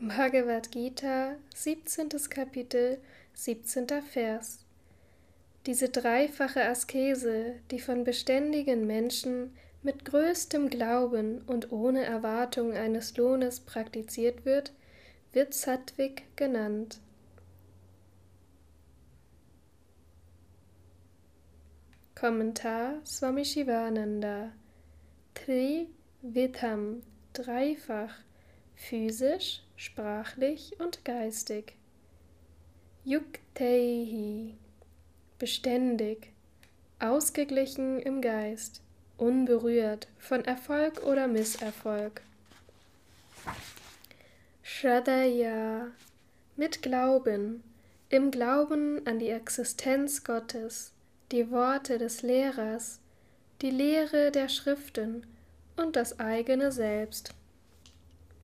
Bhagavad Gita, 17. Kapitel, 17. Vers. Diese dreifache Askese, die von beständigen Menschen mit größtem Glauben und ohne Erwartung eines Lohnes praktiziert wird, wird Sattvik genannt. Kommentar Swami Shivananda Tri Vitham dreifach physisch, sprachlich und geistig. Yukteihi, beständig, ausgeglichen im Geist, unberührt von Erfolg oder Misserfolg. Shradaya, mit Glauben, im Glauben an die Existenz Gottes, die Worte des Lehrers, die Lehre der Schriften und das eigene Selbst.